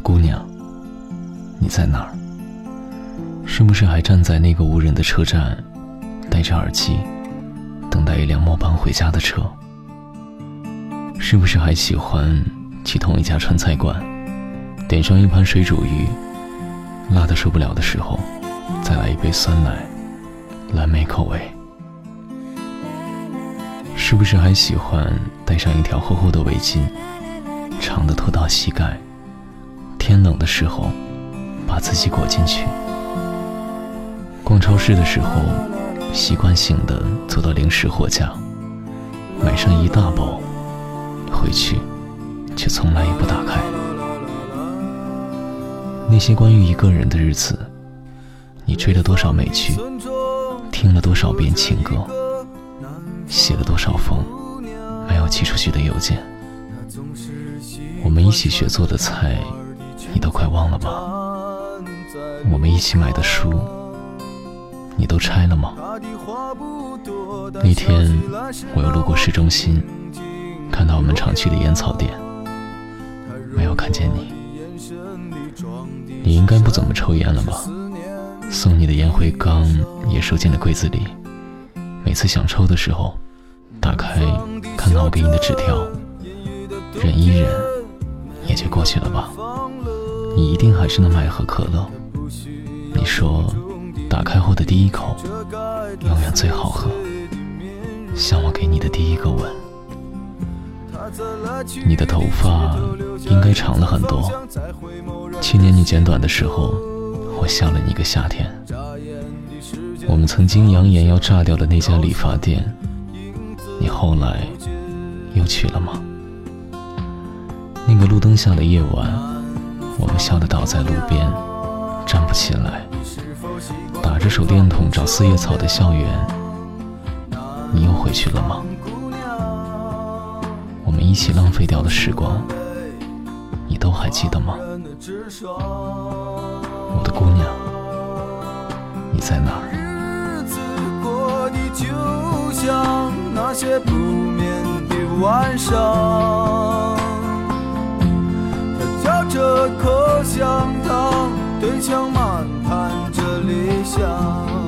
姑娘，你在哪儿？是不是还站在那个无人的车站，戴着耳机，等待一辆末班回家的车？是不是还喜欢去同一家川菜馆，点上一盘水煮鱼，辣的受不了的时候，再来一杯酸奶，蓝莓口味？是不是还喜欢戴上一条厚厚的围巾，长的拖到膝盖？天冷的时候，把自己裹进去。逛超市的时候，习惯性的走到零食货架，买上一大包，回去却从来也不打开。那些关于一个人的日子，你追了多少美剧，听了多少遍情歌，写了多少封没有寄出去的邮件，我们一起学做的菜。你都快忘了吧？我们一起买的书，你都拆了吗？那天我又路过市中心，看到我们常去的烟草店，没有看见你。你应该不怎么抽烟了吧？送你的烟灰缸也收进了柜子里。每次想抽的时候，打开看到我给你的纸条，忍一忍，也就过去了吧。你一定还是那么爱喝可乐。你说，打开后的第一口永远最好喝，像我给你的第一个吻。你的头发应该长了很多。去年你剪短的时候，我笑了你一个夏天。我们曾经扬言要炸掉的那家理发店，你后来又去了吗？那个路灯下的夜晚。我们笑得倒在路边，站不起来，打着手电筒找四叶草的校园。你又回去了吗？我们一起浪费掉的时光，你都还记得吗？我的姑娘，你在哪儿？这口香糖，对墙漫谈着理想。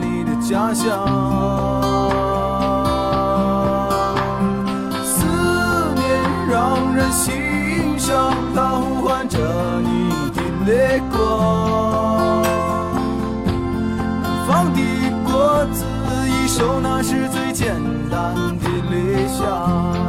你的家乡，思念让人心伤，它呼唤着你的泪光。南方的果子一熟，那是最简单的理想。